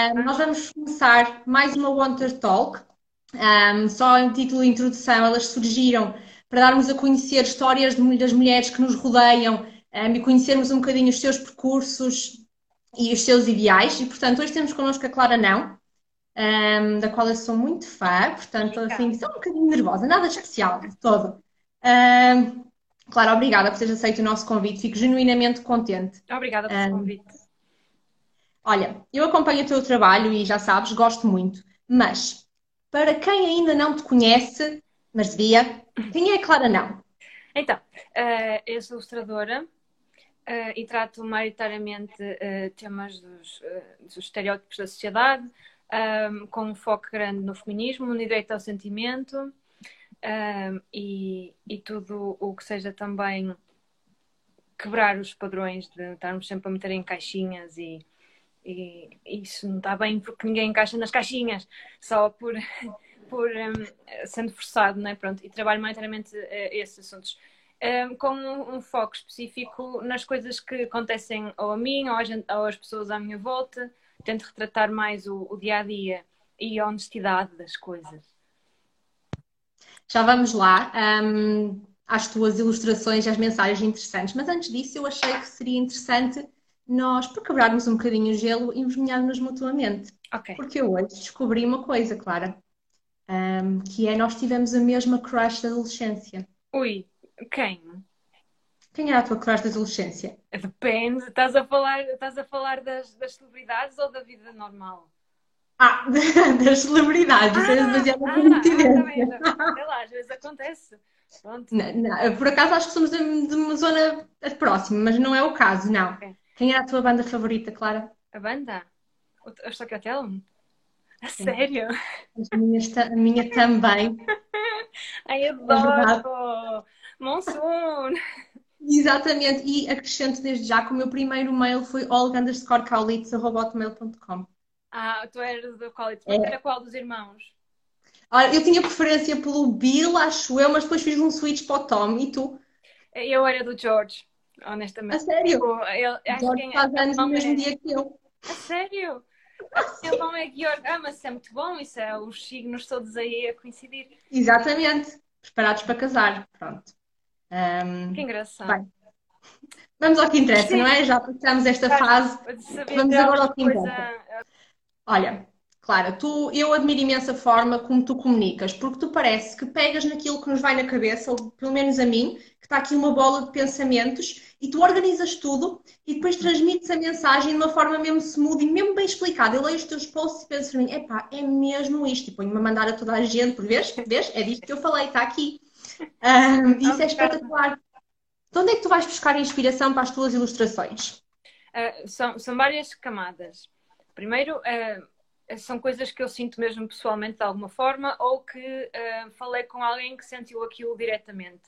Um, nós vamos começar mais uma Wonder Talk. Um, só em título de introdução, elas surgiram para darmos a conhecer histórias de, das mulheres que nos rodeiam um, e conhecermos um bocadinho os seus percursos e os seus ideais. E, portanto, hoje temos connosco a Clara Não, um, da qual eu sou muito fã, portanto, assim, estou um bocadinho nervosa, nada especial de todo. Um, Clara, obrigada por teres aceito o nosso convite, fico genuinamente contente. Obrigada pelo convite. Olha, eu acompanho o teu trabalho e já sabes, gosto muito, mas para quem ainda não te conhece, mas devia, quem é Clara Não? Então, uh, eu sou ilustradora uh, e trato maioritariamente uh, temas dos, dos, estereótipos da sociedade, um, com um foco grande no feminismo, no direito ao sentimento um, e, e tudo o que seja também quebrar os padrões de estarmos sempre a meter em caixinhas e e isso não está bem porque ninguém encaixa nas caixinhas, só por, por um, sendo forçado, né? Pronto, e trabalho maioritariamente uh, esses assuntos. Um, com um, um, foco específico nas coisas que acontecem ou a mim ou, a gente, ou às pessoas à minha volta. Tento retratar mais o, o dia a dia e a honestidade das coisas. Já vamos lá um, às tuas ilustrações e às mensagens interessantes, mas antes disso eu achei que seria interessante nós, por quebrarmos um bocadinho o gelo, envergonharmos-nos mutuamente. Okay. Porque eu hoje descobri uma coisa, Clara, um, que é nós tivemos a mesma crush da adolescência. Ui, quem? Quem era a tua crush da adolescência? Depende, estás a falar, estás a falar das, das celebridades ou da vida normal? Ah, das celebridades, ah, é demasiado ah, coincidência. Ah, Sei lá, às vezes acontece. Não, não, por acaso acho que somos de, de, uma zona próxima, mas não é o caso, não. Okay. Quem era a tua banda favorita, Clara? A banda? O Stockholm? A sério? A minha, a minha também. Ai, adoro! Monsoon! Exatamente, e acrescento desde já que o meu primeiro mail foi olga_kaulitz.com. Ah, tu eras do Kaulitz, é. era qual dos irmãos? Eu tinha preferência pelo Bill, acho eu, mas depois fiz um switch para o Tom, e tu? Eu era do George honestamente. A sério? Tipo, ele, acho que faz anos no mesmo é... dia que eu. A sério? Ele não é Georg. Ah, mas isso é muito bom, isso é os signos todos aí a coincidir. Exatamente. Preparados para casar. Pronto. Um... Que engraçado. Bem, vamos ao que interessa, Sim. não é? Já passamos esta fase. Vamos agora ao que interessa. Olha, Clara, tu, eu admiro imensa a forma como tu comunicas, porque tu parece que pegas naquilo que nos vai na cabeça, ou pelo menos a mim, que está aqui uma bola de pensamentos, e tu organizas tudo e depois transmites a mensagem de uma forma mesmo smooth e mesmo bem explicada. Eu leio os teus posts e penso para mim, epá, é mesmo isto, e ponho-me a mandar a toda a gente, por vês? vês? É disto que eu falei, está aqui. Um, isso é espetacular. De onde é que tu vais buscar inspiração para as tuas ilustrações? Uh, são, são várias camadas. Primeiro, uh, são coisas que eu sinto mesmo pessoalmente de alguma forma ou que uh, falei com alguém que sentiu aquilo diretamente.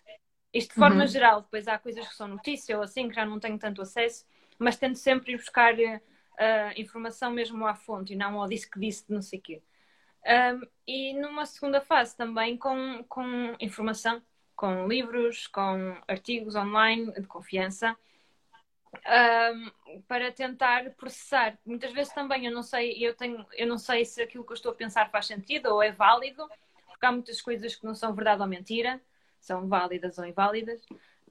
Isto de forma uhum. geral, depois há coisas que são notícia ou assim, que já não tenho tanto acesso, mas tento sempre ir buscar uh, informação mesmo à fonte e não ao disse que disse de não sei o quê. Um, e numa segunda fase também com, com informação, com livros, com artigos online de confiança um, para tentar processar. Muitas vezes também eu não sei, eu tenho, eu não sei se aquilo que eu estou a pensar faz sentido ou é válido, porque há muitas coisas que não são verdade ou mentira, são válidas ou inválidas.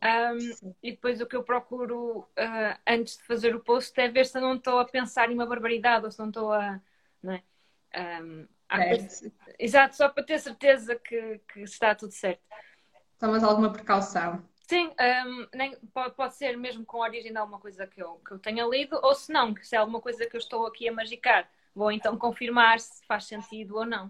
Um, e depois o que eu procuro uh, antes de fazer o post é ver se eu não estou a pensar em uma barbaridade ou se não estou a. Não é? Um. Exato, só para ter certeza que, que está tudo certo. Tomas alguma precaução? Sim, um, nem, pode, pode, ser mesmo com origem de alguma coisa que eu, que eu tenha lido, ou se não, se é alguma coisa que eu estou aqui a magicar, vou então confirmar se faz sentido ou não.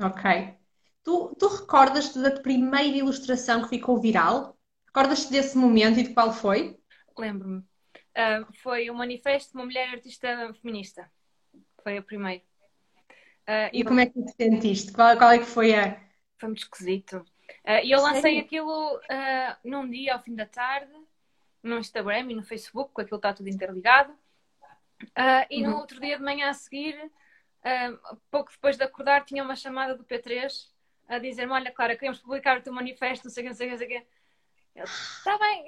Ok. Tu, tu recordas-te da primeira ilustração que ficou viral? Recordas-te desse momento e de qual foi? Lembro-me. Uh, foi o manifesto de uma mulher artista feminista. Foi a primeira. Uh, e, como é que te sentiste? Qual, qual é que foi a. Foi muito esquisito. Uh, e eu lancei aquilo uh, num dia ao fim da tarde, no Instagram e no Facebook, com aquilo está tudo interligado. Uh, e no uhum. outro dia de manhã a seguir, pouco depois de acordar, tinha uma chamada do P3 a dizer-me: Olha, Clara, queremos publicar o teu manifesto, não sei o que, não sei o que, não sei o que. Está bem.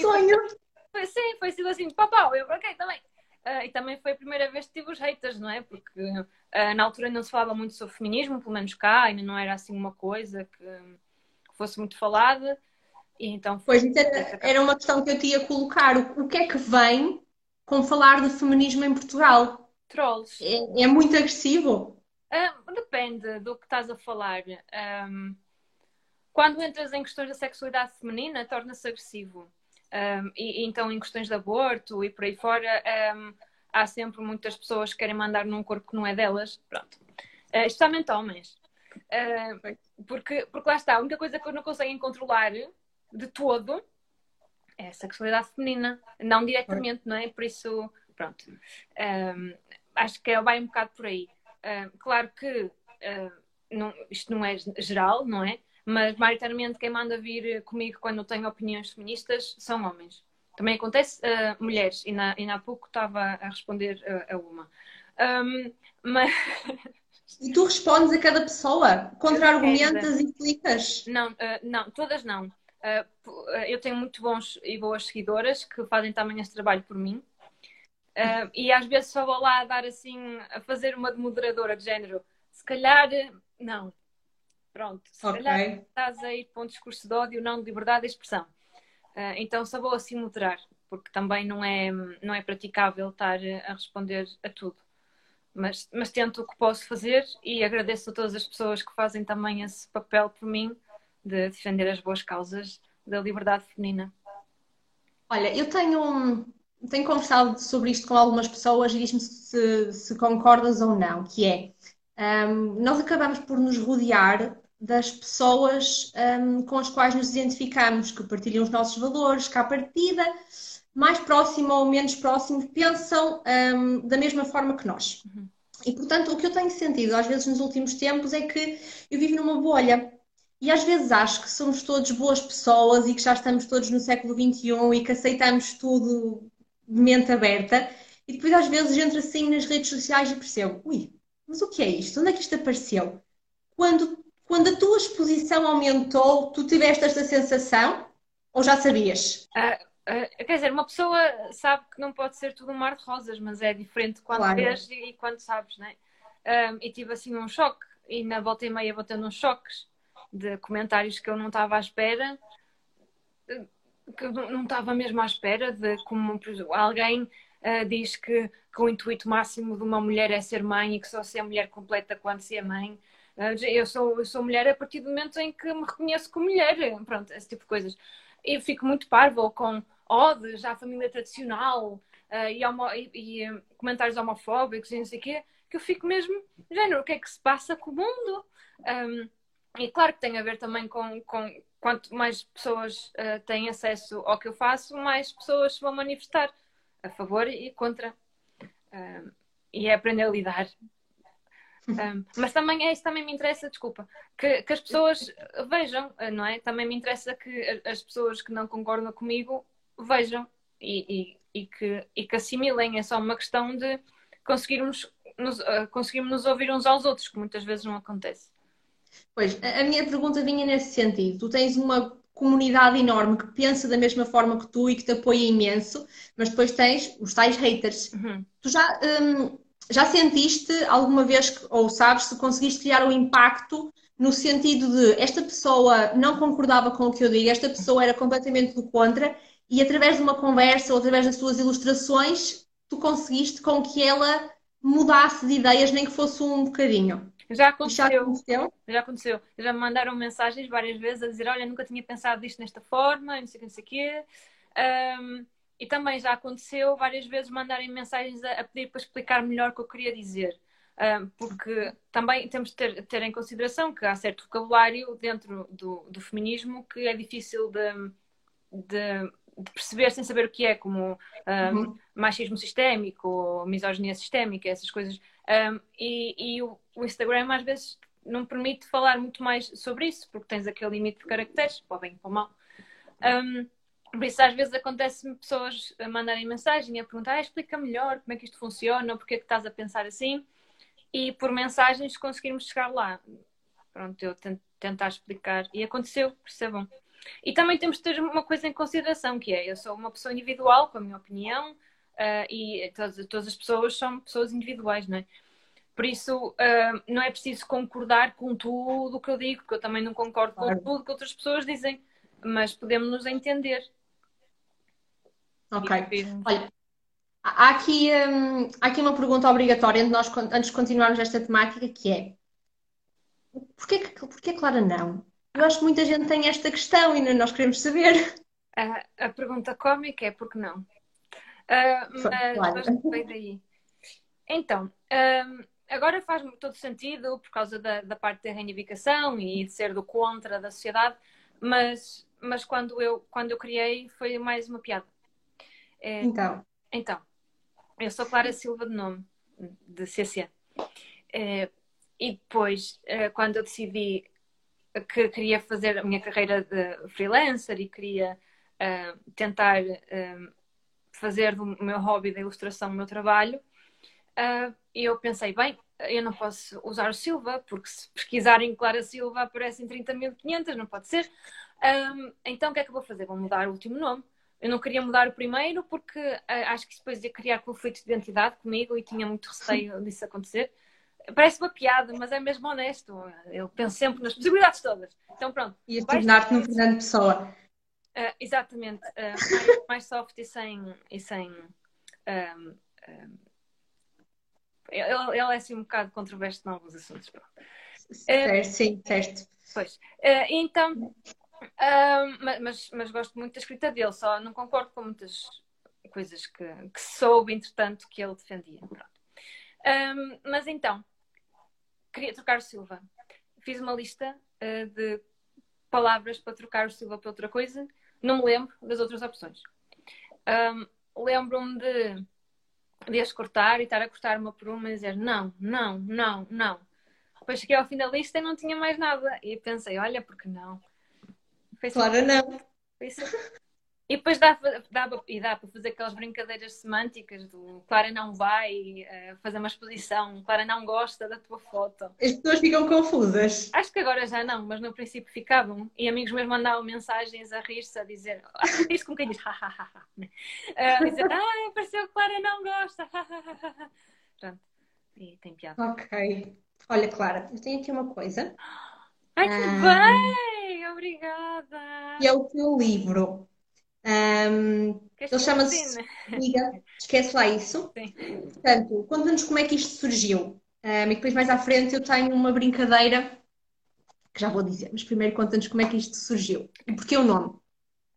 Sonho! Foi, sim, foi sido assim, papau, eu, ok, está bem. Uh, e também foi a primeira vez que tive os haters, não é? Porque uh, na altura não se falava muito sobre feminismo, pelo menos cá, ainda não era assim uma coisa que, que fosse muito falada. E então Pois, era, era uma questão que eu te ia colocar. O, o que é que vem com falar de feminismo em Portugal? Trolls. É, é muito agressivo? Uh, depende do que estás a falar. Um, quando entras em questões da sexualidade feminina, torna-se agressivo. Um, e, então, em questões de aborto e por aí fora, um, há sempre muitas pessoas que querem mandar num corpo que não é delas. Pronto. Uh, especialmente homens. Uh, porque, porque lá está, a única coisa que eu não conseguem controlar de todo é a sexualidade feminina. Não diretamente, não é? Por isso, pronto. Um, acho que vai um bocado por aí. Uh, claro que não, isto não é geral, não é? Mas, maioritariamente, quem manda vir comigo quando eu tenho opiniões feministas são homens. Também acontece uh, mulheres, e, na, e há pouco estava a responder a uma. Um, mas... E tu respondes a cada pessoa? Contra-argumentas e explicas? Não, uh, não, todas não. Uh, eu tenho muito bons e boas seguidoras que fazem também esse trabalho por mim. Uh, e às vezes só vou lá a dar assim, a fazer uma de moderadora de género. Se calhar, não. Pronto, se okay. calhar estás a ir para um discurso de ódio, não de liberdade de expressão. Uh, então só vou assim moderar, porque também não é, não é praticável estar a responder a tudo. Mas, mas tento o que posso fazer e agradeço a todas as pessoas que fazem também esse papel por mim de defender as boas causas da liberdade feminina. Olha, eu tenho, tenho conversado sobre isto com algumas pessoas e diz-me se, se, concordas ou não, que é um, nós acabamos por nos rodear das pessoas um, com as quais nos identificamos, que partilham os nossos valores, que à partida, mais próximo ou menos próximo, pensam um, da mesma forma que nós. Uhum. E portanto, o que eu tenho sentido às vezes nos últimos tempos é que eu vivo numa bolha. E às vezes acho que somos todos boas pessoas e que já estamos todos no século XXI e que aceitamos tudo de mente aberta. E depois às vezes entro assim nas redes sociais e percebo, ui, mas o que é isto? Onde é que isto apareceu? Quando quando a tua exposição aumentou, tu tiveste esta sensação ou já sabias? Uh, uh, quer dizer, uma pessoa sabe que não pode ser tudo um mar de rosas, mas é diferente quando claro. vês e, e, quando sabes, não é? Um, e tive assim um choque, e na volta e meia vou tendo uns choques de comentários que eu não estava à espera, que eu não estava mesmo à espera, de como alguém uh, diz que, que o intuito máximo de uma mulher é ser mãe e que só se é mulher completa quando se é mãe. Ah, eu sou, eu sou mulher a partir do momento em que me reconheço como mulher, pronto, esse tipo de coisas. Eu fico muito parva com odes à família tradicional uh, e, homo, e, e, comentários homofóbicos e não sei o quê, que eu fico mesmo, género, o que é que se passa com o mundo? Um, e claro que tem a ver também com, com quanto mais pessoas uh, têm acesso ao que eu faço, mais pessoas vão manifestar a favor e contra. e é aprender a lidar um, mas também é isso também me interessa, desculpa, que, que, as pessoas vejam, não é? Também me interessa que as pessoas que não concordam comigo vejam e, e, e que, e que assimilem. É só uma questão de conseguirmos nos, uh, conseguirmos nos ouvir uns aos outros, que muitas vezes não acontece. Pois, a minha pergunta vinha nesse sentido. Tu tens uma comunidade enorme que pensa da mesma forma que tu e que te apoia imenso, mas depois tens os tais haters. Uhum. Tu já um, já sentiste alguma vez, ou sabes, se conseguiste criar um impacto no sentido de esta pessoa não concordava com o que eu digo, esta pessoa era completamente do contra, e através de uma conversa ou através das suas ilustrações, tu conseguiste com que ela mudasse de ideias, nem que fosse um bocadinho. Já aconteceu. Já aconteceu? Já aconteceu. Já me mandaram mensagens várias vezes a dizer: Olha, nunca tinha pensado disto desta forma, não sei o que, não sei o quê. Um, e também já aconteceu várias vezes mandarem mensagens a, a pedir para explicar melhor o que eu queria dizer. Porque também temos de ter, ter, em consideração que há certo vocabulário dentro do, do feminismo que é difícil de, de, de, perceber sem saber o que é, como um, uhum. machismo sistémico, misoginia sistémica, essas coisas. Um, e, e o, o, Instagram às vezes não permite falar muito mais sobre isso, porque tens aquele limite de caracteres, para o bem e para o mal. Um, por isso, às vezes acontece-me pessoas a mandarem mensagem a perguntar: ah, explica melhor como é que isto funciona, porque é que estás a pensar assim, e por mensagens conseguirmos chegar lá. Pronto, eu tento tentar explicar. E aconteceu, percebam. E também temos de ter uma coisa em consideração, que é, eu sou uma pessoa individual, com a minha opinião, uh, e todas, todas as pessoas são pessoas individuais, não é? Por isso, uh, não é preciso concordar com tudo o que eu digo, porque eu também não concordo claro. com tudo que outras pessoas dizem, mas podemos nos entender. Ok. Olha, há aqui, um, há aqui uma pergunta obrigatória nós, antes de continuarmos esta temática, que é porquê, porquê Clara não? Eu acho que muita gente tem esta questão e nós queremos saber. A, a pergunta cómica é porque não? Uh, mas, claro. mas veio daí. Então, um, agora faz todo sentido por causa da, da parte da reivindicação e de ser do contra da sociedade, mas, mas quando, eu, quando eu criei foi mais uma piada. É, então. Então, eu sou Clara Silva de nome, de CC. É, e depois, é, quando eu decidi que queria fazer a minha carreira de freelancer e queria uh, tentar uh, fazer do meu hobby da ilustração o meu trabalho, uh, eu pensei, bem, eu não posso usar o Silva, porque se pesquisarem Clara Silva aparecem 30.500, não pode ser. Um, então o que é que eu vou fazer? Vou mudar o último nome. Eu não queria mudar o primeiro porque uh, acho que isso depois ia criar conflitos de identidade comigo e tinha muito receio disso acontecer. Parece uma piada, mas é mesmo honesto. Eu penso sempre nas possibilidades todas. Então pronto. E tornar-te no Fernando Pessoa. Uh, exatamente. Uh, mais, mais, soft e sem. E sem um, um, ele, ele, é assim um bocado controverso em alguns assuntos. Certo, sim, certo. Pois. então, mas, mas gosto muito da escrita dele, só não concordo com muitas coisas que, que soube, entretanto, que ele defendia. Um, mas então, queria trocar o Silva. Fiz uma lista uh, de palavras para trocar o Silva por outra coisa. Não me lembro das outras opções. Um, Lembro-me de, de as cortar e estar a cortar uma por uma e dizer não, não, não, não. Depois cheguei ao fim da lista e não tinha mais nada. E pensei, olha, porque não? Foi claro, não. Foi e depois dá, dá, e dá para fazer aquelas brincadeiras semânticas do Clara não vai uh, fazer uma exposição, Clara não gosta da tua foto. As pessoas ficam confusas. Acho que agora já não, mas no princípio ficavam. E amigos meus mandavam mensagens a rir-se, a dizer, ah, isto com quem diz, ha, ha, ha, uh, a dizer, ah, apareceu que Clara não gosta, Pronto, e tem piada. Ok. Olha, Clara, eu tenho aqui uma coisa. Ai, que ah, bem! Obrigada! E é o teu livro. Um, ele chama-se Liga, esquece lá isso. Sim. Portanto, conta-nos como é que isto surgiu. Um, e depois mais à frente eu tenho uma brincadeira que já vou dizer, mas primeiro conta-nos como é que isto surgiu e porquê o nome.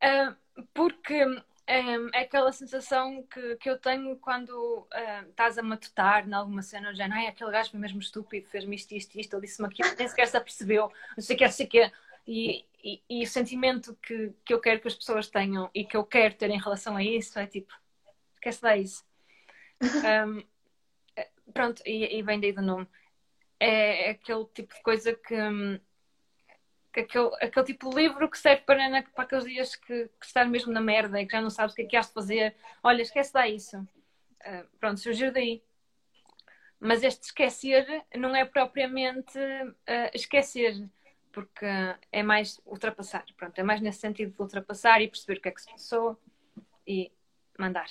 Uh, porque um, é aquela sensação que, que eu tenho quando uh, estás a matutar em alguma cena, já não é aquele gajo foi mesmo estúpido, fez-me isto, isto, isto, ele disse-me aquilo, nem sequer se apercebeu, não sei o que, não sei o que. E, e, e, o sentimento que, que eu quero que as pessoas tenham e que eu quero ter em relação a isso é tipo, esquece lá isso. Um, pronto, e, e vem daí do nome. É aquele tipo de coisa que. Que aquele, aquele tipo de livro que serve para, para aqueles dias que, que estás mesmo na merda e que já não sabes o que é que has de fazer. Olha, esquece lá isso. Uh, pronto, surgiu daí. Mas este esquecer não é propriamente uh, esquecer porque é mais ultrapassar. Pronto, é mais nesse sentido de ultrapassar e perceber o que é que se passou e mandar.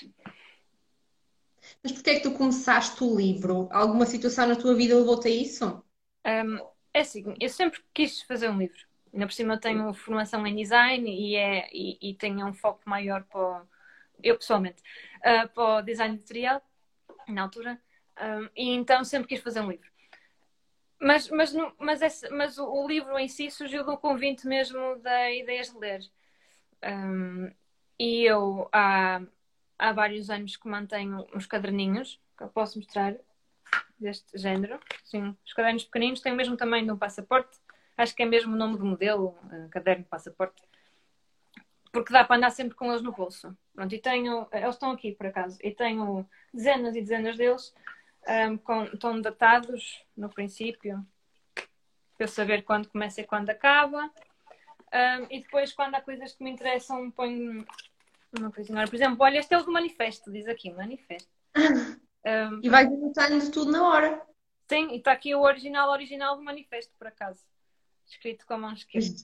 Mas porquê é que tu começaste o livro? Alguma situação na tua vida levou-te a isso? Um, é assim, eu sempre quis fazer um livro. Ainda por cima eu tenho formação em design e, é, e, e tenho um foco maior para, eu pessoalmente, uh, para o design editorial, na altura. Um, e então sempre quis fazer um livro. Mas, mas, mas, esse, mas o, o, livro em si surgiu do convite mesmo da Ideias de Ler. Um, e eu há, há vários anos que mantenho uns caderninhos que eu posso mostrar deste género. Sim, os cadernos pequeninos têm o mesmo tamanho de um passaporte. Acho que é mesmo o nome do modelo, uh, caderno passaporte. Porque dá para andar sempre com eles no bolso. Pronto, e tenho, eles estão aqui por acaso, e tenho dezenas e dezenas deles um, com, estão datados no princípio, para eu saber quando começa e quando acaba. Um, e depois, quando há coisas que me interessam, ponho uma coisinha. Por exemplo, olha, este é o do manifesto, diz aqui, manifesto. Um, e vai anotando tudo na hora. Sim, e está aqui o original, original do manifesto, por acaso. Escrito com a mão esquerda.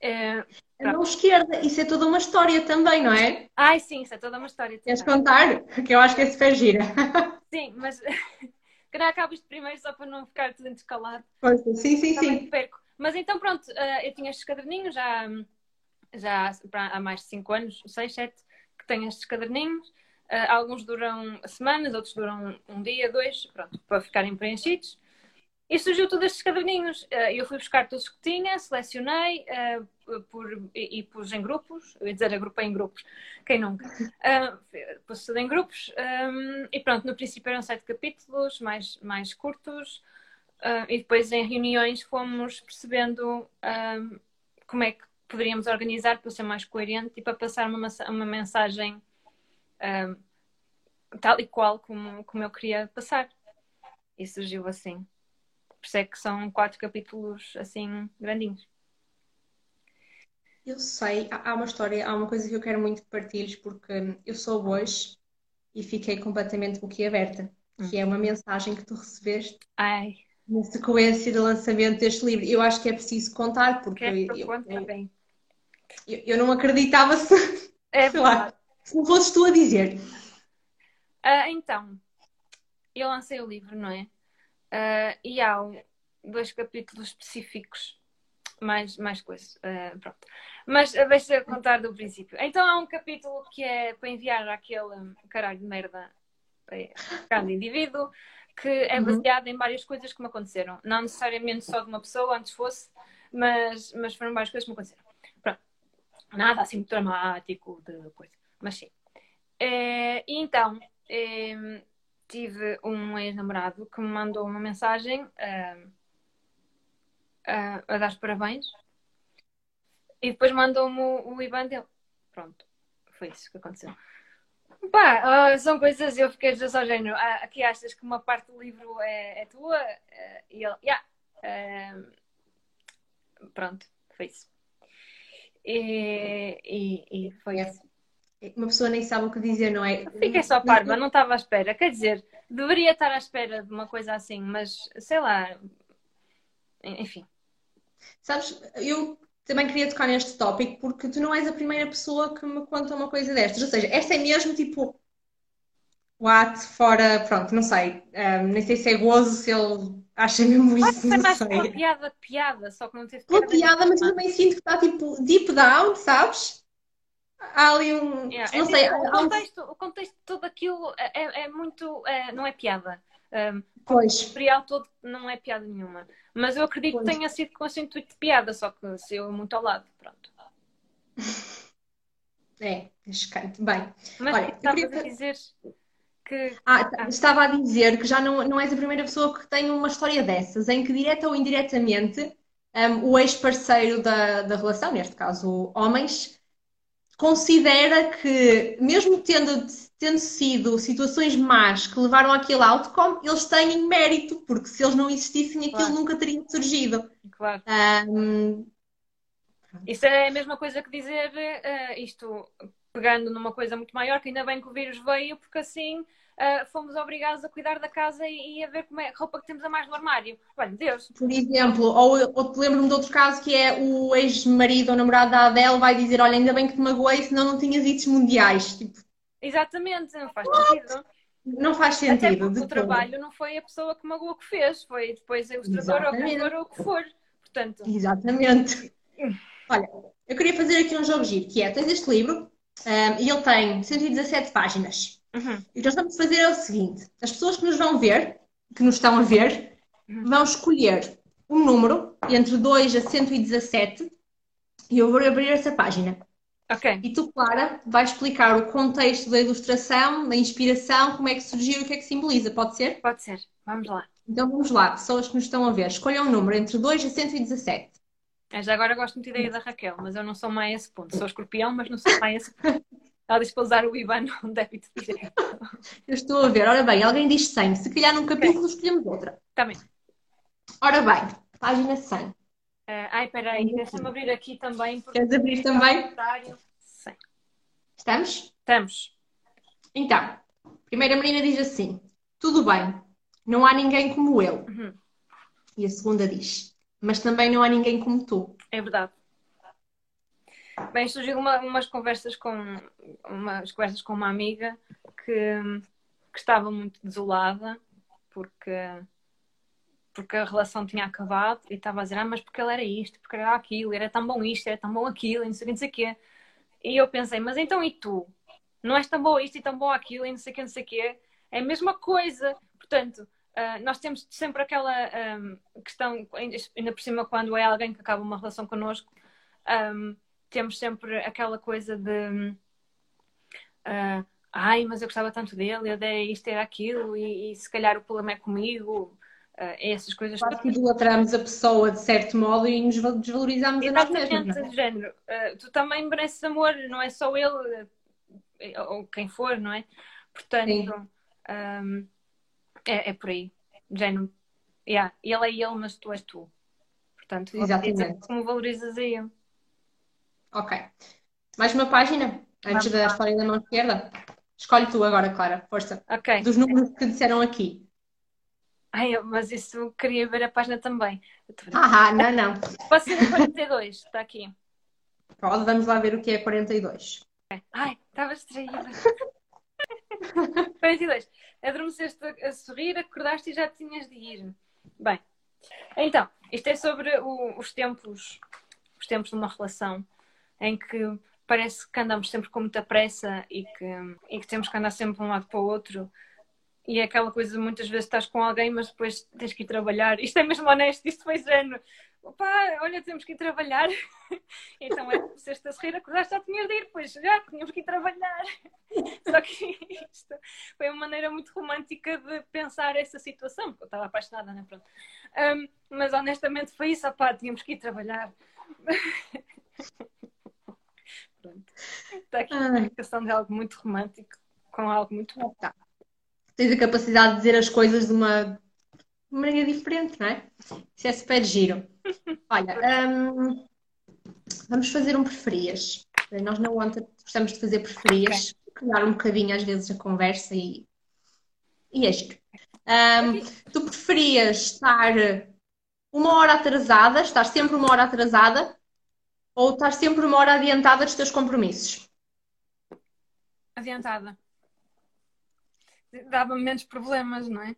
É... A mão esquerda, isso é toda uma história também, não é? Ai, sim, isso é toda uma história. Queres contar? Que eu acho que é super gira. Sim, mas queria acabo isto primeiro só para não ficar tudo intercalado. Sim, sim, sim. Perco. Mas então pronto, eh, eu tinha estes caderninhos já, já há mais de 5 anos, 6, 7, que tenho estes caderninhos. Uh, alguns duram semanas, outros duram um dia, dois, pronto, para ficarem preenchidos. E surgiu todos estes caderninhos. Uh, eu fui buscar todos que tinha, selecionei uh, por, e, e, pus em grupos. Eu ia dizer, agrupei em grupos. Quem nunca? Uh, pus tudo em grupos. Um, e pronto, no princípio eram sete capítulos, mais, mais curtos. Uh, e depois em reuniões fomos percebendo como é que poderíamos organizar para ser mais coerente e para passar uma, uma mensagem tal e qual como, como eu queria passar. E surgiu assim. Por isso é que são quatro capítulos assim grandinhos. Eu sei, há uma história, há uma coisa que eu quero muito que partilhes, porque eu sou hoje e fiquei completamente boquiaberta, hum. que é uma mensagem que tu recebeste Ai. na sequência do lançamento deste livro. Eu acho que é preciso contar, porque eu, eu, eu, eu, não acreditava se, é lá, se não fosses tu a dizer. Uh, então, eu lancei o livro, não é? Uh, e há um, dois capítulos específicos, mais, mais coisas. Uh, pronto. Mas uh, deixa contar do princípio. Então há um capítulo que é para enviar aquele caralho de merda cada indivíduo, que é uhum. baseado uhum. em várias coisas que me aconteceram. Não necessariamente só de uma pessoa, antes fosse, mas, mas foram várias coisas que me aconteceram. Pronto. Nada assim muito dramático de coisa. Mas sim. e então, eh, tive um ex-namorado que me mandou uma mensagem uh, uh, a dar parabéns e depois mandou-me o, o IBAN dele. Pronto, foi isso que aconteceu. Pá, são coisas, eu fiquei já só género. aqui achas que uma parte do livro é, é tua? e ele, yeah. pronto, foi isso. E, e, e foi isso uma pessoa nem sabe o que dizer, não é? Fiquei só parva, não estava à espera. Quer dizer, deveria estar à espera de uma coisa assim, mas sei lá. Enfim. Sabes, eu também queria tocar neste tópico porque tu não és a primeira pessoa que me conta uma coisa destas. Ou seja, esta é mesmo tipo. What? Fora. Pronto, não sei. Um, nem sei se é gozo, se ele acha mesmo isso. Não mais sei. uma piada, piada, só que não teve piada. Uma piada, mas eu também sinto que está tipo deep down, sabes? Há ali um. Yeah. Não é, sei, o, contexto, o contexto de tudo aquilo é, é, é muito. É, não é piada. Um, pois. O material todo não é piada nenhuma. Mas eu acredito pois. que tenha sido com esse intuito de piada, só que se eu muito ao lado. Pronto. É, escante. Bem. Mas Olha, estavas queria... a dizer que. Ah, ah, estava a dizer que já não, não és a primeira pessoa que tem uma história dessas, em que direta ou indiretamente um, o ex-parceiro da, da relação, neste caso homens, considera que, mesmo tendo, tendo sido situações más que levaram àquele outcome, eles têm mérito, porque se eles não existissem, aquilo claro. nunca teria surgido. Claro. Um... Isso é a mesma coisa que dizer uh, isto, pegando numa coisa muito maior, que ainda bem que o vírus veio, porque assim uh, fomos obrigados a cuidar da casa e, e, a ver como é a roupa que temos a mais no armário. Olha, Deus. Por exemplo, ou, ou te lembro-me de outro caso que é o ex-marido ou namorado da Adele vai dizer: Olha, ainda bem que te magoei, senão não tinhas idos mundiais. Tipo, Exatamente, não faz sentido. Não faz sentido. Até o trabalho não foi a pessoa que magoou que fez, foi depois o ilustrador ou o criador ou o que for. Portanto... Exatamente. Olha, eu queria fazer aqui um jogo giro, que é, tens este livro um, e ele tem 117 páginas. Uhum. E o que nós vamos fazer é o seguinte: as pessoas que nos vão ver, que nos estão a ver, uhum. vão escolher um número entre 2 a 117 e eu vou abrir essa página. Ok. E tu, Clara, vais explicar o contexto da ilustração, da inspiração, como é que surgiu e o que é que simboliza. Pode ser? Pode ser. Vamos lá. Então vamos lá, pessoas que nos estão a ver, escolham um número entre 2 a 117. É, já agora gosto muito da ideia da Raquel, mas eu não sou mais esse ponto. Sou escorpião, mas não sou mais esse ponto. Ela diz para usar o IBAN no débito direto. Eu estou a ver. Ora bem, alguém diz 100. Se calhar num capítulo okay. escolhemos outra. Também. Ora bem, página 100. Uh, eh, ai, peraí, deixa-me abrir aqui também. Queres abrir também? 100. Estamos? Estamos. Então, a primeira menina diz assim: Tudo bem, não há ninguém como eu. Uhum. E a segunda diz: Mas também não há ninguém como tu. É verdade. Bem, surgiu uma, umas conversas com umas conversas com uma amiga que, que estava muito desolada porque porque a relação tinha acabado e estava a dizer, ah, mas porque ele era isto, porque era aquilo, era tão bom isto, era tão bom aquilo, e não sei, o quê. E eu pensei, mas então e tu? Não és tão bom isto e tão bom aquilo, e não sei o quê, não sei o quê. É a mesma coisa. Portanto, uh, nós temos sempre aquela um, questão, ainda por cima, quando é alguém que acaba uma relação connosco, um, temos sempre aquela coisa de. Uh, ai, mas eu gostava tanto dele, eu dei isto, era aquilo, e, e se calhar o problema é comigo, Uh, essas coisas Quase que idolatramos a pessoa de certo modo e nos desvalorizamos a nós mesmos. É? género. Uh, tu também mereces amor, não é só ele uh, ou quem for, não é? Portanto, um, é, é, por aí. Género. Yeah, ele é ele, mas tu és tu. Portanto, Exatamente. como valorizas a ele. Ok. Mais uma página antes Vamos da lá. história da mão esquerda. Escolhe tu agora, Clara. Força. Ok. Dos números que disseram aqui. Ai, mas isso queria ver a página também. Ah, não, não. Pode ser 42, está aqui. Pode, vamos lá ver o que é 42. Ai, estava distraída. 42. Adormeceste a sorrir, acordaste e já tinhas de ir. Bem, então, isto é sobre o, os tempos, os tempos de uma relação em que parece que andamos sempre com muita pressa e que, e que temos que andar sempre de um lado para o outro e é aquela coisa, muitas vezes estás com alguém, mas depois tens que ir trabalhar. Isto é mesmo honesto, isto foi género. Opa, olha, temos que ir trabalhar. então é, se a sorrir, acordaste, já tinhas de ir, pois já tínhamos que ir trabalhar. Só que isto foi uma maneira muito romântica de pensar essa situação, porque eu estava apaixonada, né? Pronto. Um, mas honestamente foi isso, opá, tínhamos que ir trabalhar. Pronto. Está aqui a explicação de algo muito romântico com algo muito. Tá tens a capacidade de dizer as coisas de uma maneira diferente, não é? Isso é super giro. Olha, um, vamos fazer um preferias. Nós na ONTA gostamos de fazer preferias, okay. criar um bocadinho às vezes a conversa e, e é giro. Um, tu preferias estar uma hora atrasada, estar sempre uma hora atrasada, ou estar sempre uma hora adiantada dos teus compromissos? Adiantada dava menos problemas, não é?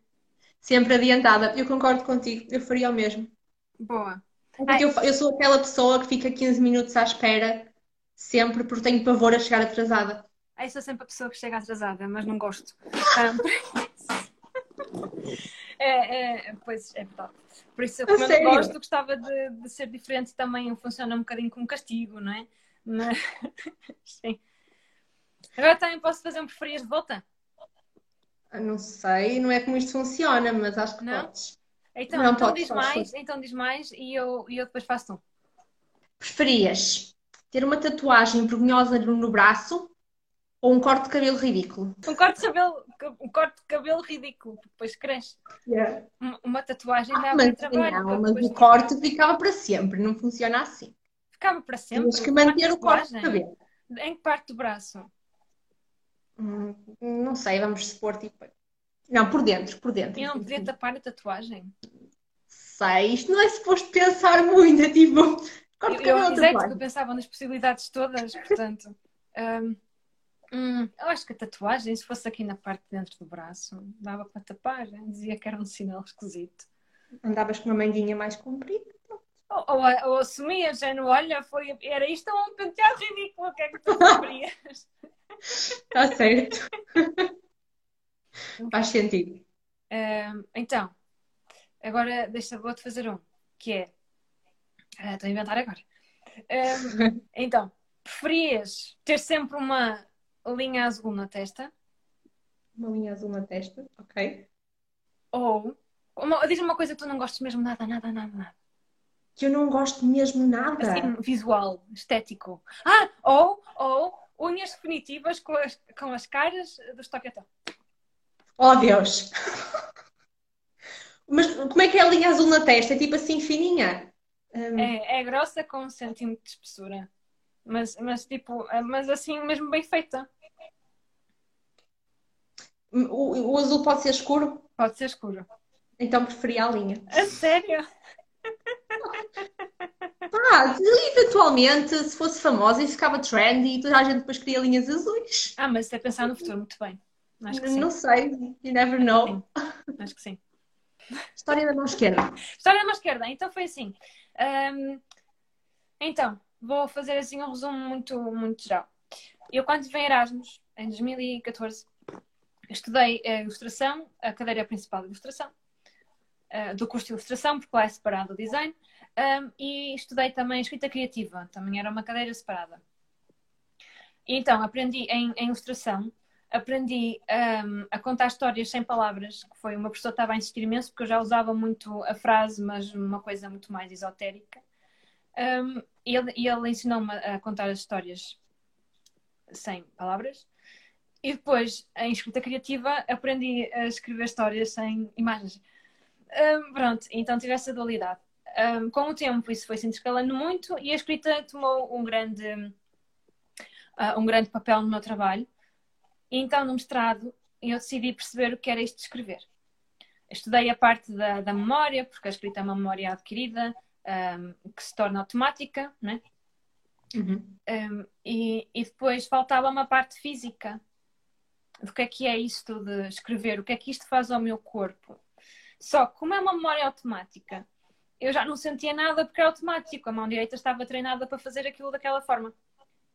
Sempre adiantada. Eu concordo contigo, eu faria o mesmo. Boa. Porque eu, eu, sou aquela pessoa que fica 15 minutos à espera, sempre, porque tenho pavor a chegar atrasada. Eu sou sempre a pessoa que chega atrasada, mas não gosto. é, é, pois é verdade. Por isso, como eu não gosto, gostava de, de, ser diferente também funciona um bocadinho como castigo, não é? Mas, sim. Agora também posso fazer um preferias de volta? Não sei, não é como isto funciona, mas acho que não? podes. Então, não, então diz mais, então diz mais e eu, e eu depois faço um. Preferias ter uma tatuagem vergonhosa no braço ou um corte de cabelo ridículo? Um corte de cabelo, um corte de cabelo ridículo, depois cresce. Yeah. Uma, tatuagem dá ah, mas, trabalho. Não, mas o corte ficava para sempre, não funciona assim. Ficava para sempre? Tens que manter o corte de cabelo. Em que parte do braço? Hum, não sei, vamos supor tipo. Não, por dentro, por dentro. Eu não podia tapar a tatuagem. Sei, isto não é suposto pensar muito, é tipo. Eu, eu, exato, eu pensava nas possibilidades todas, portanto. Um, hum, eu acho que a tatuagem, se fosse aqui na parte de dentro do braço, dava para tapar. Dizia que era um sinal esquisito. Andavas com uma manguinha mais comprida? Ou, ou, ou assumias, já não olha, foi, era isto ou um penteado ridículo, o que é que tu querias? Está certo. Faz sentido. então, agora deixa vou-te fazer um, que é. Uh, estou a inventar agora. então, preferias ter sempre uma linha azul na testa? Uma linha azul na testa, ok. Ou uma, diz uma coisa que tu não gostes mesmo nada, nada, nada, nada. Que eu não gosto mesmo nada. Assim, visual, estético. Ah, ou, ou unhas definitivas com as, com as caras dos Toquetão. Oh Deus! Mas como é que é a linha azul na testa? É tipo assim fininha? Um... É, é, grossa com um centímetro de espessura. Mas, mas tipo, é, mas assim mesmo bem feita. O, o azul pode ser escuro? Pode ser escuro. Então preferia a linha. A sério? Ah, eventualmente, se fosse famosa e ficava trendy e toda a gente depois queria linhas azuis. Ah, mas é pensar no futuro muito bem. Acho que sim. Não sei, you never know. Acho que sim. História da mão esquerda. História da mão esquerda. Então foi assim. Um, então, vou fazer assim um resumo muito, muito geral. Eu, quando vim Erasmus, em 2014, estudei a ilustração, a cadeira principal de ilustração, do curso de ilustração, porque lá é separado o design, e estudei também escrita criativa, também era uma cadeira separada. Então, aprendi em, em ilustração aprendi um, a contar histórias sem palavras, que foi uma pessoa que estava a insistir imenso, porque eu já usava muito a frase, mas uma coisa muito mais esotérica. Um, e ele, ele ensinou-me a contar as histórias sem palavras. E depois, em escrita criativa, aprendi a escrever histórias sem imagens. Um, pronto, então tive essa dualidade. Um, com o tempo, isso foi se intercalando muito e a escrita tomou um grande, uh, um grande papel no meu trabalho. E então, no mestrado, eu decidi perceber o que era isto de escrever. Estudei a parte da, da memória, porque a escrita é uma memória adquirida, um, que se torna automática, né? Uhum. Um, e, e, depois faltava uma parte física do que é que é isto de escrever, o que é que isto faz ao meu corpo. Só que, como é uma memória automática, eu já não sentia nada porque é automático. A mão direita estava treinada para fazer aquilo daquela forma.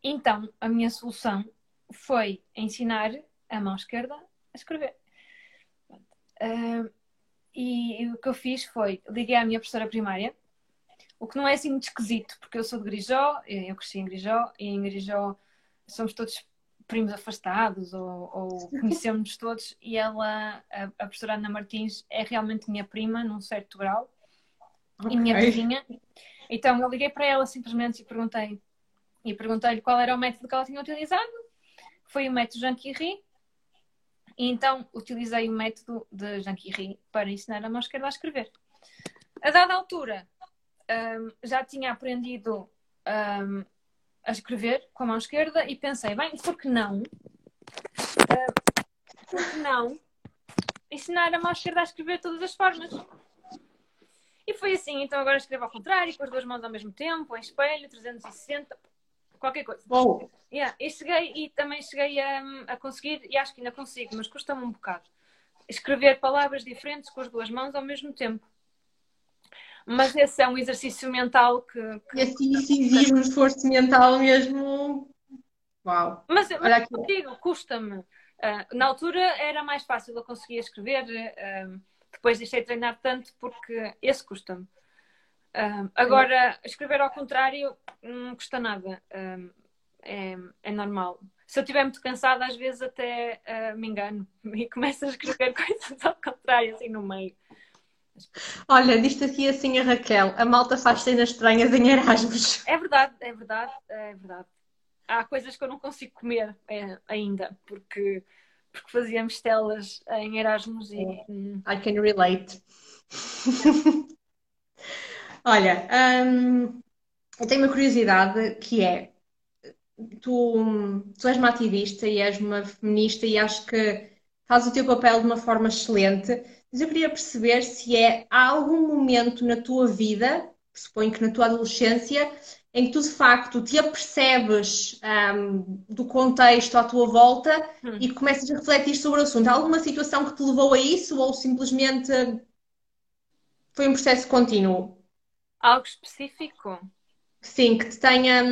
Então, a minha solução foi ensinar a mão esquerda a escrever. Uh, e, e, o que eu fiz foi liguei à minha professora primária, o que não é assim muito esquisito, porque eu sou de Grijó, eu cresci em Grijó, e em Grijó somos todos primos afastados ou, ou conhecemos todos, e ela, a, a, professora Ana Martins, é realmente minha prima, num certo grau, okay. e minha vizinha. Então eu liguei para ela simplesmente e perguntei e perguntei-lhe qual era o método que ela tinha utilizado foi o método Jean Curie. E então utilizei o método de Jean Curie para ensinar a mão esquerda a escrever. A dada altura, um, já tinha aprendido um, a escrever com a mão esquerda e pensei, bem, por que não? Uh, por que não ensinar a mão esquerda a escrever de todas as formas? E foi assim, então agora escrevo ao contrário, com as duas mãos ao mesmo tempo, em espelho, 360 qualquer coisa. Bom. Yeah. E cheguei e também cheguei a, a conseguir, e acho que ainda consigo, mas custa-me um bocado, escrever palavras diferentes com as duas mãos ao mesmo tempo. Mas esse é um exercício mental que. que... E assim, um esforço mental mesmo. Uau! Mas, mas digo, custa-me. Uh, na altura era mais fácil, eu conseguia escrever, uh, depois deixei de treinar tanto porque esse custa-me. Um, agora, escrever ao contrário não custa nada. É, é, normal. Se eu estiver muito cansada, às vezes até uh, me engano e começo a escrever coisas ao contrário, assim no meio. Olha, diz aqui assim a Raquel: a malta faz cenas estranhas em Erasmus. É verdade, é verdade, é verdade. Há coisas que eu não consigo comer é, ainda, porque, porque fazíamos telas em Erasmus e. I can relate. Olha, hum, eu tenho uma curiosidade que é, tu, tu és uma ativista e és uma feminista e acho que faz o teu papel de uma forma excelente, mas eu queria perceber se é há algum momento na tua vida, suponho que na tua adolescência, em que tu de facto te apercebes um, do contexto à tua volta hum. e começas a refletir sobre o assunto. Há alguma situação que te levou a isso ou simplesmente foi um processo contínuo? Algo específico? Sim, que te tenha.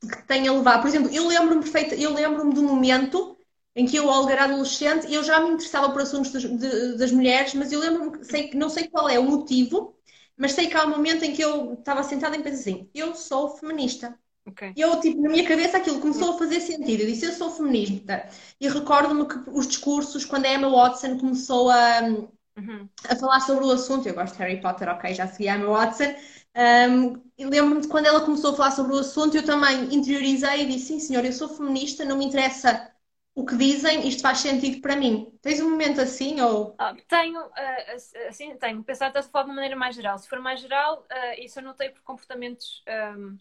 Que te tenha levado. Por exemplo, eu lembro-me perfeito, eu lembro-me do momento em que eu, ao era adolescente, eu já me interessava por assuntos das, de, das mulheres, mas eu lembro-me, sei, não sei qual é o motivo, mas sei que há um momento em que eu estava sentada e pensei assim: eu sou feminista. Okay. Eu, tipo, na minha cabeça aquilo começou a fazer sentido. Eu disse, eu sou feminista. E recordo-me que os discursos, quando a Emma Watson começou a, uhum. a falar sobre o assunto. Eu gosto de Harry Potter, ok, já segui a Emma Watson. Um, e lembro-me de quando ela começou a falar sobre o assunto, eu também interiorizei e disse: sim, senhor, eu sou feminista, não me interessa o que dizem, isto faz sentido para mim. Tens um momento assim ou? Ah, tenho, uh, assim, tenho. Pensar de uma maneira mais geral. Se for mais geral, uh, isso eu notei por comportamentos um,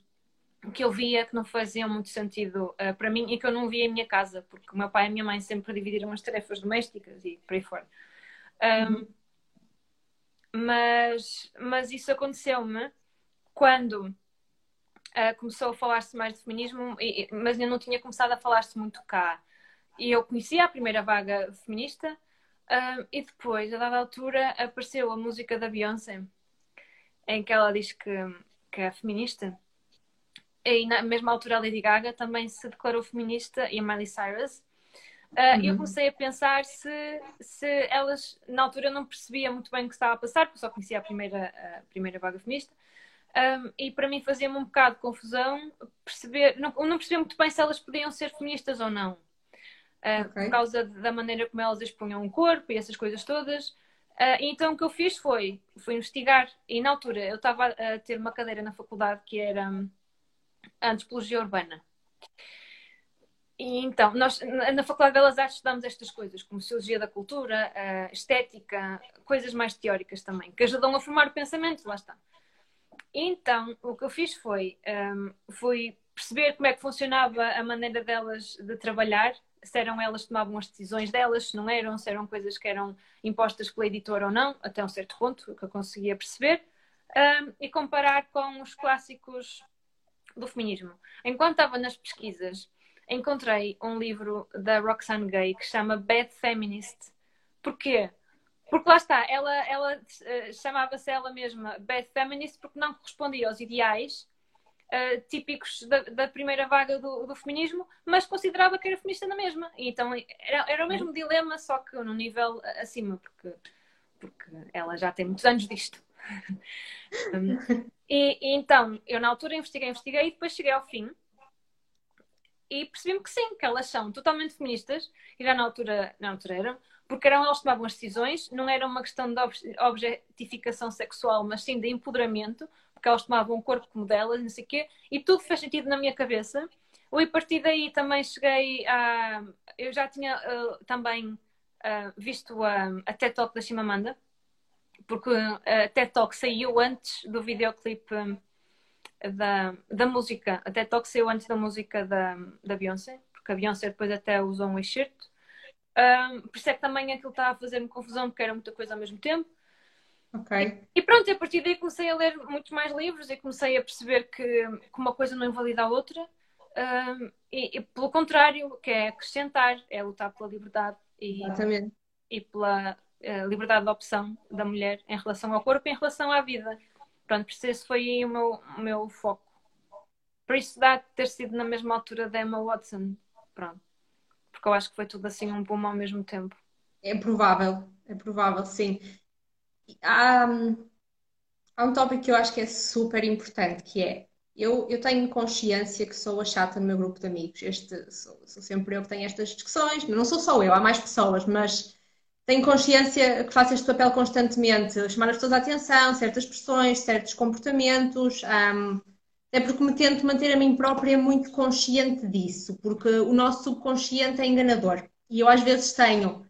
que eu via que não faziam muito sentido uh, para mim e que eu não via em minha casa, porque o meu pai e a minha mãe sempre dividiram as tarefas domésticas e por aí fora. Um, mas, mas isso aconteceu-me quando começou a falar-se mais de feminismo, e, mas eu não tinha começado a falar-se muito cá. E eu conhecia a primeira vaga feminista, e depois, a dada altura, apareceu a música da Beyoncé, em que ela diz que, que é feminista. E na mesma altura, a Lady Gaga também se declarou feminista e a Miley Cyrus. Uh, uhum. Eu comecei a pensar se, se elas, na altura, não percebia muito bem o que estava a passar, porque só conhecia a primeira, a primeira vaga feminista. Um, e para mim fazia-me um bocado de confusão perceber, não, não percebia muito bem se elas podiam ser feministas ou não. Uh, okay. Por causa da maneira como elas expunham o corpo e essas coisas todas. Uh, então o que eu fiz foi, foi investigar. E na altura eu estava a ter uma cadeira na faculdade que era um, Antropologia Urbana. E então, nós na Faculdade de Belas Artes estudamos estas coisas, como Sociologia da Cultura, uh, Estética, coisas mais teóricas também, que ajudam a formar o pensamento, lá está. Então, o que eu fiz foi, um, foi perceber como é que funcionava a maneira delas de trabalhar, se eram elas que tomavam as decisões delas, se não eram, se eram coisas que eram impostas pela editora ou não, até um certo ponto, que eu conseguia perceber, um, e comparar com os clássicos do feminismo. Enquanto estava nas pesquisas, encontrei um livro da Roxane Gay que se chama Bad Feminist. Porquê? Porque lá está, ela, ela uh, chamava-se ela mesma Bad Feminist porque não correspondia aos ideais uh, típicos da, da, primeira vaga do, do, feminismo, mas considerava que era feminista na mesma. E então era, era o mesmo dilema, só que num nível acima, porque, porque ela já tem muitos anos disto. um, e, e, então, eu na altura investiguei, investiguei e depois cheguei ao fim e percebi-me que sim, que elas são totalmente feministas e já na altura, na altura eram, porque eram elas que tomavam as decisões, não era uma questão de objetificação sexual, mas sim de empoderamento, porque elas tomavam o corpo como delas, não sei o quê, e tudo fez sentido na minha cabeça. E a partir daí também cheguei a. Eu já tinha uh, também uh, visto a, TED Talk da Chimamanda, porque a TED Talk saiu antes do videoclipe da, da música. A TED Talk saiu antes da música da, da Beyoncé, porque a Beyoncé depois até usou um excerto. Um, por isso é que também aquilo estava a fazer-me confusão, porque era muita coisa ao mesmo tempo. Ok. E pronto, a partir daí comecei a ler muitos mais livros e comecei a perceber que, que uma coisa não invalida a outra. Um, e, e, pelo contrário, que é acrescentar, é lutar pela liberdade e, Exatamente. e pela uh, liberdade de opção da mulher em relação ao corpo e em relação à vida. Pronto, por isso esse foi o meu, o meu foco. Por isso dá ter sido na mesma altura da Emma Watson. Pronto porque eu acho que foi tudo assim um boom ao mesmo tempo. É provável, é provável, sim. Há, há um tópico que eu acho que é super importante, que é eu, eu tenho consciência que sou a chata no meu grupo de amigos. Este, sou, sou sempre eu que tenho estas discussões. Não sou só eu, há mais pessoas, mas tenho consciência que faço este papel constantemente, chamar as pessoas à atenção, certas expressões, certos comportamentos. Um, é porque me tento manter a mim própria muito consciente disso, porque o nosso subconsciente é enganador. E eu às vezes tenho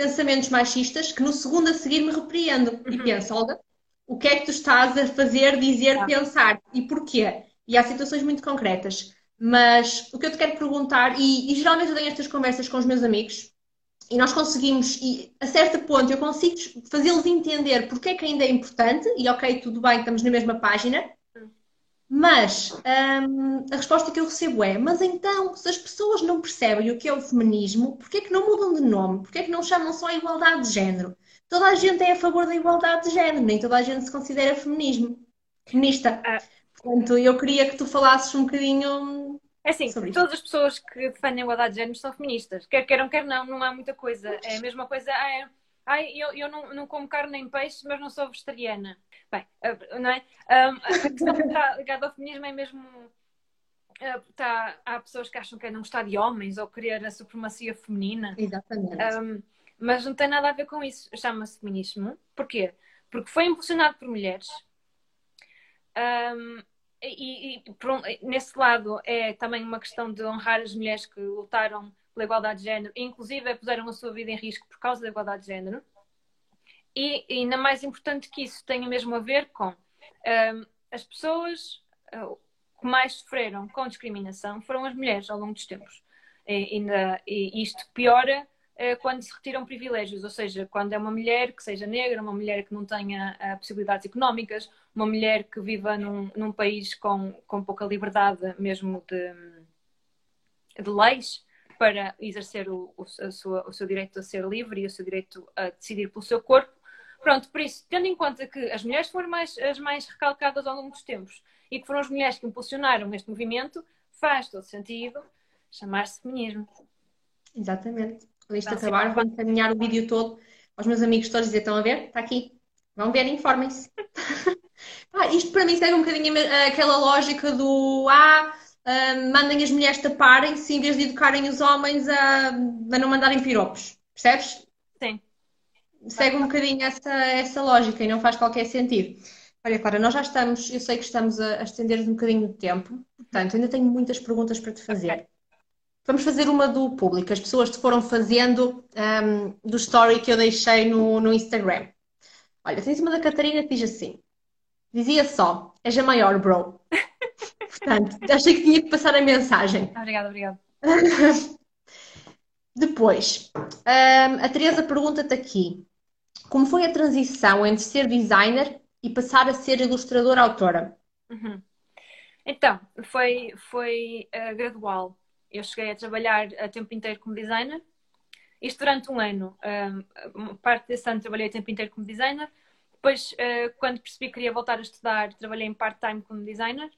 pensamentos machistas que no segundo a seguir me repreendo uhum. e penso, Olga, o que é que tu estás a fazer, dizer, ah. pensar e porquê? E há situações muito concretas. Mas o que eu te quero perguntar, e, e geralmente eu tenho estas conversas com os meus amigos, e nós conseguimos, e a certo ponto eu consigo fazê-los entender porque é que ainda é importante, e ok, tudo bem, estamos na mesma página, mas hum, a resposta que eu recebo é: mas então, se as pessoas não percebem o que é o feminismo, porquê é que não mudam de nome? Porquê é que não chamam só a igualdade de género? Toda a gente é a favor da igualdade de género, nem toda a gente se considera feminismo, feminista. Ah. Portanto, eu queria que tu falasses um bocadinho. É assim, todas as pessoas que defendem a igualdade de género são feministas. Quer queiram, quer não, não há muita coisa. É a mesma coisa. Ah, é, ah eu, eu não, não como carne nem peixe, mas não sou vegetariana. Bem, eh, não é? A questão que está ligada ao feminismo é mesmo. Tá, há pessoas que acham que é não gostar de homens ou querer a supremacia feminina. Exatamente. Um, mas não tem nada a ver com isso. Chama-se feminismo. Porquê? Porque foi impulsionado por mulheres. Um, e, e por, nesse lado é também uma questão de honrar as mulheres que lutaram pela igualdade de género, e inclusive puseram a sua vida em risco por causa da igualdade de género. E, ainda mais importante que isso, tem mesmo a ver com um, as pessoas uh, que mais sofreram com discriminação foram as mulheres ao longo dos tempos. E, e, e isto piora uh, quando se retiram privilégios, ou seja, quando é uma mulher que seja negra, uma mulher que não tenha uh, possibilidades económicas, uma mulher que viva num, num país com, com pouca liberdade mesmo de, de leis para exercer o, o, sua, o seu direito a ser livre e o seu direito a decidir pelo seu corpo. Pronto, por isso, tendo em conta que as mulheres foram mais, as mais recalcadas ao longo dos tempos e que foram as mulheres que impulsionaram este movimento, faz todo sentido chamar-se feminismo. Exatamente. Quando isto acabar, vou encaminhar o vídeo todo aos meus amigos todos dizer: estão a ver? Está aqui. Vão ver, informem-se. ah, isto para mim segue um bocadinho aquela lógica do ah, uh, mandem as mulheres taparem-se em vez de educarem os homens a, a não mandarem piropos. Percebes? Sim. Segue um bocadinho essa, essa lógica e não faz qualquer sentido. Olha, Clara, nós já estamos, eu sei que estamos a, a estender um bocadinho de tempo, portanto, ainda tenho muitas perguntas para te fazer. Vamos fazer uma do público. As pessoas te foram fazendo um, do story que eu deixei no, no Instagram. Olha, tens uma da Catarina que diz assim: dizia só, és a maior, bro. Portanto, achei que tinha que passar a mensagem. Obrigada, obrigada. Depois, um, a Teresa pergunta-te aqui: como foi a transição entre ser designer e passar a ser ilustradora autora? Uhum. Então, foi, foi uh, gradual. Eu cheguei a trabalhar a tempo inteiro como designer. Isto durante um ano. Um, parte desse ano trabalhei a tempo inteiro como designer. Depois, uh, quando percebi que queria voltar a estudar, trabalhei em part-time como designer.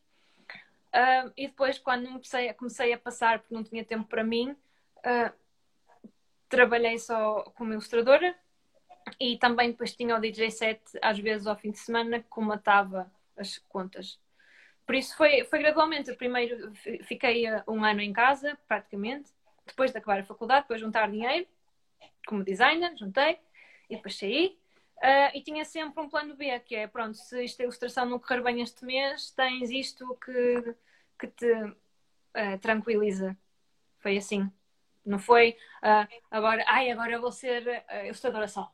Uh, e depois, quando comecei, comecei, a passar, porque não tinha tempo para mim, uh, trabalhei só como ilustradora e também depois tinha o DJ set às vezes ao fim de semana que comatava as contas. Por isso foi, foi gradualmente. Primeiro fiquei um ano em casa, praticamente, depois de acabar a faculdade, depois juntar dinheiro como designer, juntei e depois saí. Uh, e tinha sempre um plano B, que é pronto, se esta ilustração não correr bem este mês, tens isto que, que te uh, tranquiliza. Foi assim. Não foi uh, agora, ai, agora eu vou ser ilustradora só.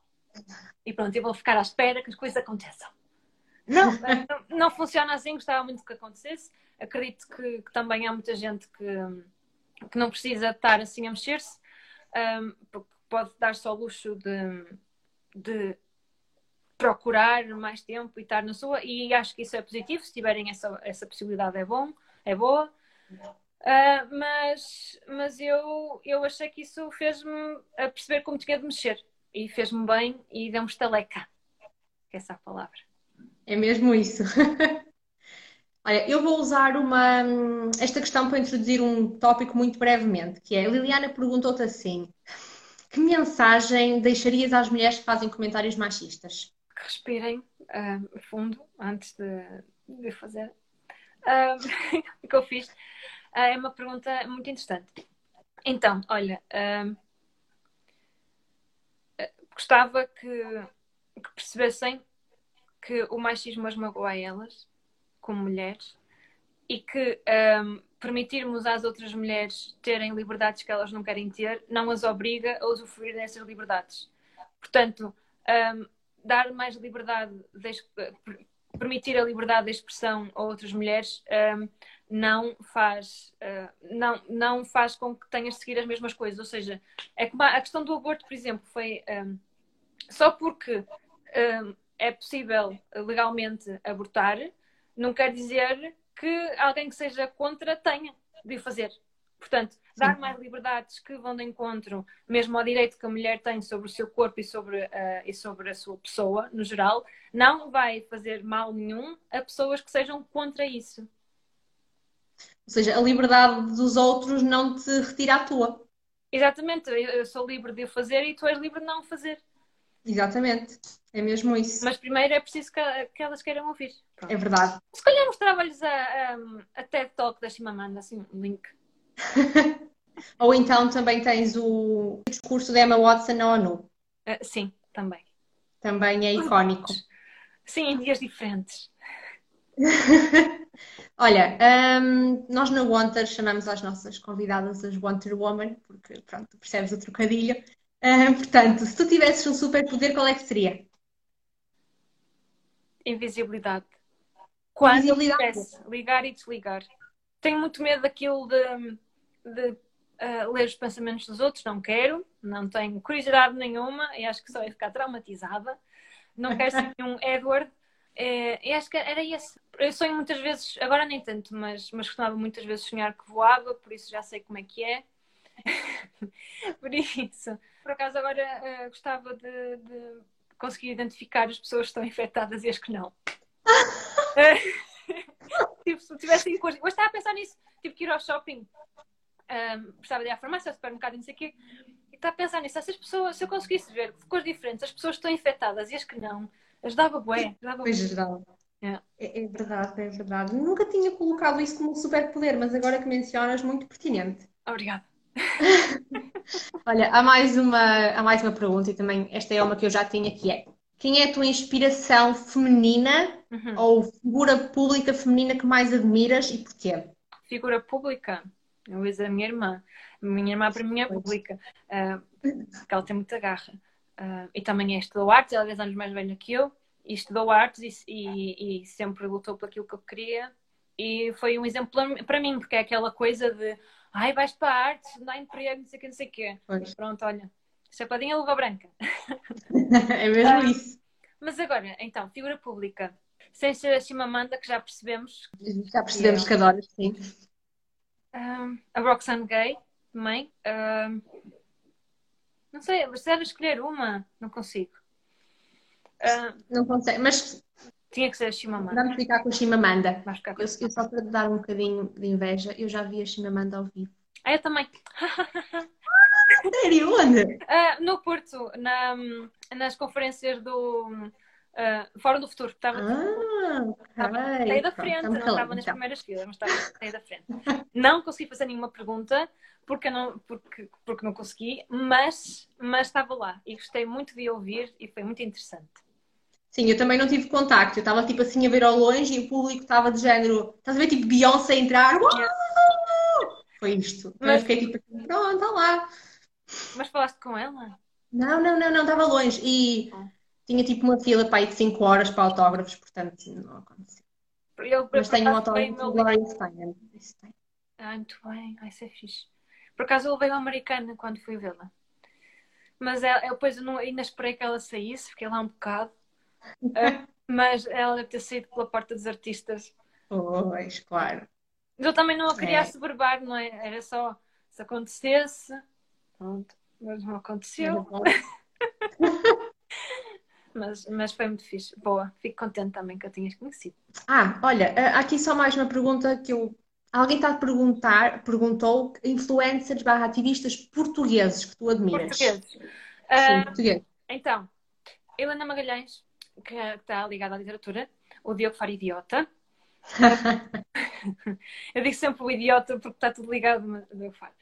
E pronto, eu vou ficar à espera que as coisas aconteçam. Não, não, não, funciona assim, gostava muito que acontecesse. Acredito que, que, também há muita gente que, que não precisa estar assim a mexer-se, um, porque pode dar só o luxo de, de procurar mais tempo e estar na sua, e acho que isso é positivo, se tiverem essa, essa possibilidade é bom, é boa. Uh, mas mas eu, eu achei que isso fez-me perceber como tinha de mexer e fez-me bem e deu-me estaleca. Essa é a palavra. É mesmo isso. Olha, eu vou usar uma, esta questão para introduzir um tópico muito brevemente, que é, a Liliana perguntou-te assim, que mensagem deixarias às mulheres que fazem comentários machistas? Que respirem uh, fundo antes de, de fazer o que eu fiz. Uh, é uma pergunta muito interessante. Então, olha, gostava que, que, percebessem que o machismo as magoa a elas, como mulheres, e que um, permitirmos às outras mulheres terem liberdades que elas não querem ter não as obriga a usufruir dessas liberdades. Portanto, um, dar mais liberdade, de, permitir a liberdade de expressão a outras mulheres um, não faz uh, não, não faz com que tenhas de seguir as mesmas coisas. Ou seja, é como a, questão do aborto, por exemplo, foi um, só porque um, é possível legalmente abortar, não quer dizer que alguém que seja contra tenha de o fazer. Portanto, dar Sim. mais liberdades que vão de encontro mesmo ao direito que a mulher tem sobre o seu corpo e sobre, uh, e sobre a sua pessoa, no geral, não vai fazer mal nenhum a pessoas que sejam contra isso. Ou seja, a liberdade dos outros não te retira a tua. Exatamente, eu sou livre de o fazer e tu és livre de não o fazer. Exatamente, é mesmo isso. Mas primeiro é preciso que, que elas queiram ouvir. Pronto. É verdade. Se calhar mostrava-lhes a, a, a TED Talk da Chimamanda, assim, um link. Ou então também tens o discurso de Emma Watson na ONU. Uh, sim, também. Também é icónico. Sim, em dias diferentes. Olha, um, nós na Wanter chamamos as nossas convidadas as Wanter Woman, porque pronto, percebes o trocadilho. Uh, portanto, se tu tivesses um superpoder, qual é que seria? Invisibilidade. Quando Invisibilidade. ligar e desligar. Tenho muito medo daquilo de de uh, ler os pensamentos dos outros, não quero, não tenho curiosidade nenhuma e acho que só ia ficar traumatizada. Não quero ser um Edward. É, e acho que era esse. Eu sonho muitas vezes, agora nem tanto, mas, mas costumava muitas vezes sonhar que voava, por isso já sei como é que é. por isso, por acaso agora uh, gostava de, de, conseguir identificar as pessoas que estão infectadas e as que não. tipo, se tivesse ido Hoje estava a pensar nisso, tipo que ir ao shopping um, precisava de ir à farmácia, ao supermercado, não sei o quê. E está a pensar nisso. Se, as pessoas, se eu conseguisse ver cores diferentes, as pessoas estão infectadas e as que não, ajudava bué. Ajudava pois ajudava. É. É, é verdade, é verdade. Nunca tinha colocado isso como um superpoder, mas agora que mencionas, muito pertinente. Obrigada. Olha, há mais, uma, há mais uma pergunta e também esta é uma que eu já tinha que é quem é a tua inspiração feminina uhum. ou figura pública feminina que mais admiras e porquê? Figura pública? Eu dizer a minha irmã. A minha irmã para mim é pública, uh, porque ela tem muita garra. Uh, e também é estudou artes, ela é 10 anos mais velha que eu, e estudou artes e, e, e sempre lutou por aquilo que eu queria. E foi um exemplo para mim, porque é aquela coisa de ai, vais para a arte, dá emprego, não sei o que, não sei o quê. Pois. Pronto, olha, chapadinha luva branca. é mesmo uh, isso. Mas agora, então, figura pública, sem ser a Chimamanda, que já percebemos. Já percebemos que, que adoras, sim. A Roxane Gay também. Não sei, se era escolher uma, não consigo. Não consegue, mas tinha que ser a Chimamanda. Vamos ficar com a Chimamanda. Vamos ficar com eu, eu só para te dar um bocadinho de inveja, eu já vi a Chimamanda ao vivo. Ah, eu também. Sério? Onde? Uh, no Porto, na, nas conferências do Uh, fora do futuro, estava ah, okay. da frente, não estava nas então. primeiras filas, mas estava saí da frente. Não consegui fazer nenhuma pergunta porque não, porque, porque não consegui, mas, mas estava lá e gostei muito de ouvir e foi muito interessante. Sim, eu também não tive contacto, eu estava tipo assim a ver ao longe e o público estava de género, estás a ver tipo Beyoncé entrar, Uau! foi isto. Mas, eu fiquei tipo assim, pronto, está lá. Mas falaste com ela? Não, não, não, não, estava longe e. Oh tinha tipo uma fila para ir de 5 horas para autógrafos, portanto não aconteceu. Eu, Mas tenho um autógrafo de Gloria Steinem. Ah, muito bem, vai ser fixe. Por acaso eu levei uma americana quando fui vê-la. Mas ela, eu depois não, ainda esperei que ela saísse, fiquei lá um bocado. uh, mas ela deve ter saído pela porta dos artistas. Pois, claro. Mas eu também não a queria é. assoberbar, não é? Era só se acontecesse. Pronto, mas não aconteceu. mas, mas foi muito fixe. Boa, fico contente também que eu tinhas conhecido. Ah, olha, eh, aqui só mais uma pergunta que eu. Alguém está a perguntar, perguntou influencers barra ativistas portugueses que tu admiras. Portugueses. Sim, uh, português. Então, Helena Magalhães, que está ligada à literatura, o Diogo Faro Idiota. eu digo sempre o idiota porque está tudo ligado, mas o Diogo Faro.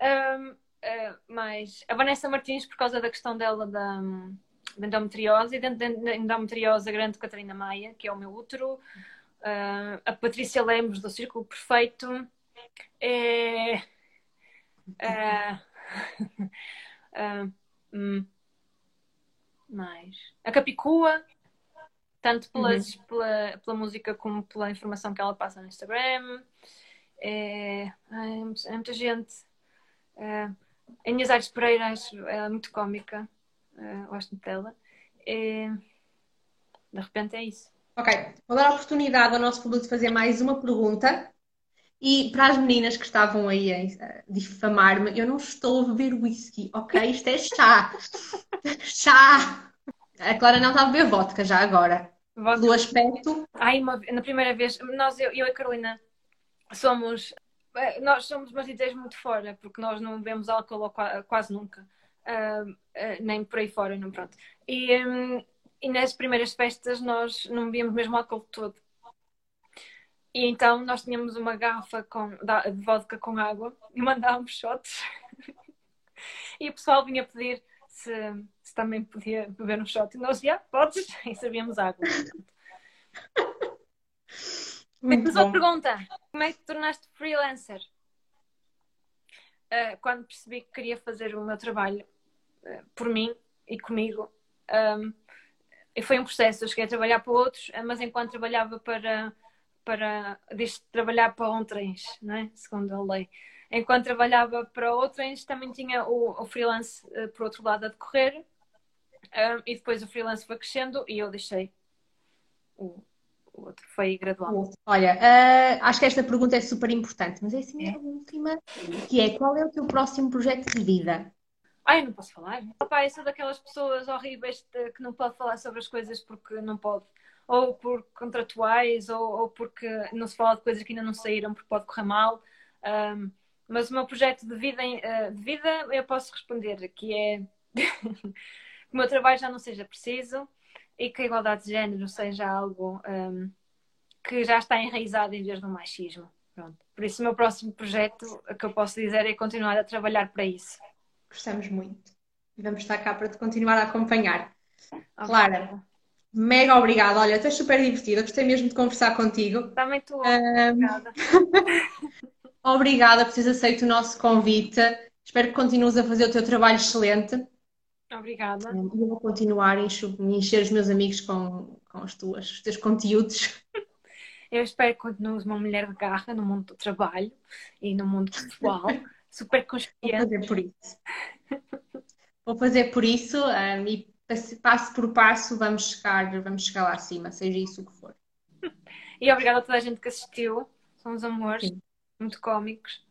Um, uh, ah, mas a Vanessa Martins, por causa da questão dela da de endometriose, e dentro da endometriose a grande Catarina Maia, que é o meu útero, uh, a Patrícia Lemos do Círculo Perfeito, é, uh, uh, hum, mais a Capicua, tanto pelas, uhum. pela, pela música como pela informação que ela passa no Instagram. É, é, é muita gente. É, a Inês Aires Pereira é muito cómica uh, gosto dela. E, de repente é isso. Ok, vou dar a oportunidade ao nosso público de fazer mais uma pergunta. E para as meninas que estavam aí a difamar-me, eu não estou a beber whisky, ok? Isto é chá. chá! A Clara não está a beber vodka já agora. Vodka. Do aspecto. Ai, uma, na primeira vez, nós, eu, eu e a Carolina, somos. Eh, nós somos umas ideias muito fora, porque nós não bebemos álcool quase nunca uh, uh, nem por aí fora, não pronto. E, um, e nas primeiras festas nós não bebíamos mesmo álcool todo. E então nós tínhamos uma garrafa com, de vodka com água e mandávamos shots. e o pessoal vinha pedir se, se também podia beber um shot. E nós, já, podes. E sabíamos água. Muito Mas pergunta: como é que te tornaste freelancer? Uh, quando percebi que queria fazer o meu trabalho por mim e comigo. Um, e foi um processo. Eu cheguei a trabalhar para outros, mas enquanto trabalhava para, para diz trabalhar para um trens, não é? segundo a lei. enquanto trabalhava para outros, também tinha o, o freelance uh, por outro lado a decorrer. Um, e depois o freelance foi crescendo e eu deixei o, o outro. Foi gradual. Olha, uh, acho que esta pergunta é super importante, mas é assim é. a última, que é qual é o teu próximo projeto de vida? Ai, não posso falar. Opa, eu sou daquelas pessoas horríveis que não pode falar sobre as coisas porque não pode. Ou por contratuais, ou, ou porque não se fala de coisas que ainda não saíram porque pode correr mal. Um, mas o meu projeto de vida, eh, de vida eu posso responder, que é que o meu trabalho já não seja preciso e que a igualdade de género seja algo um, que já está enraizado em vez do machismo. Pronto. Por isso, o meu próximo projeto, que eu posso dizer é continuar a trabalhar para isso. Gostamos muito. E vamos estar cá para te continuar a acompanhar. Clara, mega obrigada. Olha, estás super divertida. Gostei mesmo de conversar contigo. Também estou. Um... Obrigada. obrigada por teres aceito o nosso convite. Espero que continues a fazer o teu trabalho excelente. Obrigada. E eu vou continuar a encher os meus amigos com, com os, tuas, os teus conteúdos. Eu espero que continues uma mulher de garra no mundo do trabalho e no mundo pessoal. super consciente. Vou fazer por isso. Vou fazer por isso um, e passo por passo vamos chegar, vamos chegar lá acima, seja isso o que for. E obrigada a toda a gente que assistiu. São os amores, Sim. muito cómicos.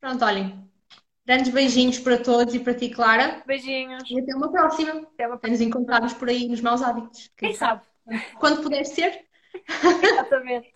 Pronto, olhem. Grandes beijinhos para todos e para ti, Clara. Beijinhos. E até uma próxima. Até uma próxima. Nos encontrarmos por aí nos maus hábitos. Quem, Quem sabe? sabe? Quando puder ser. Exatamente.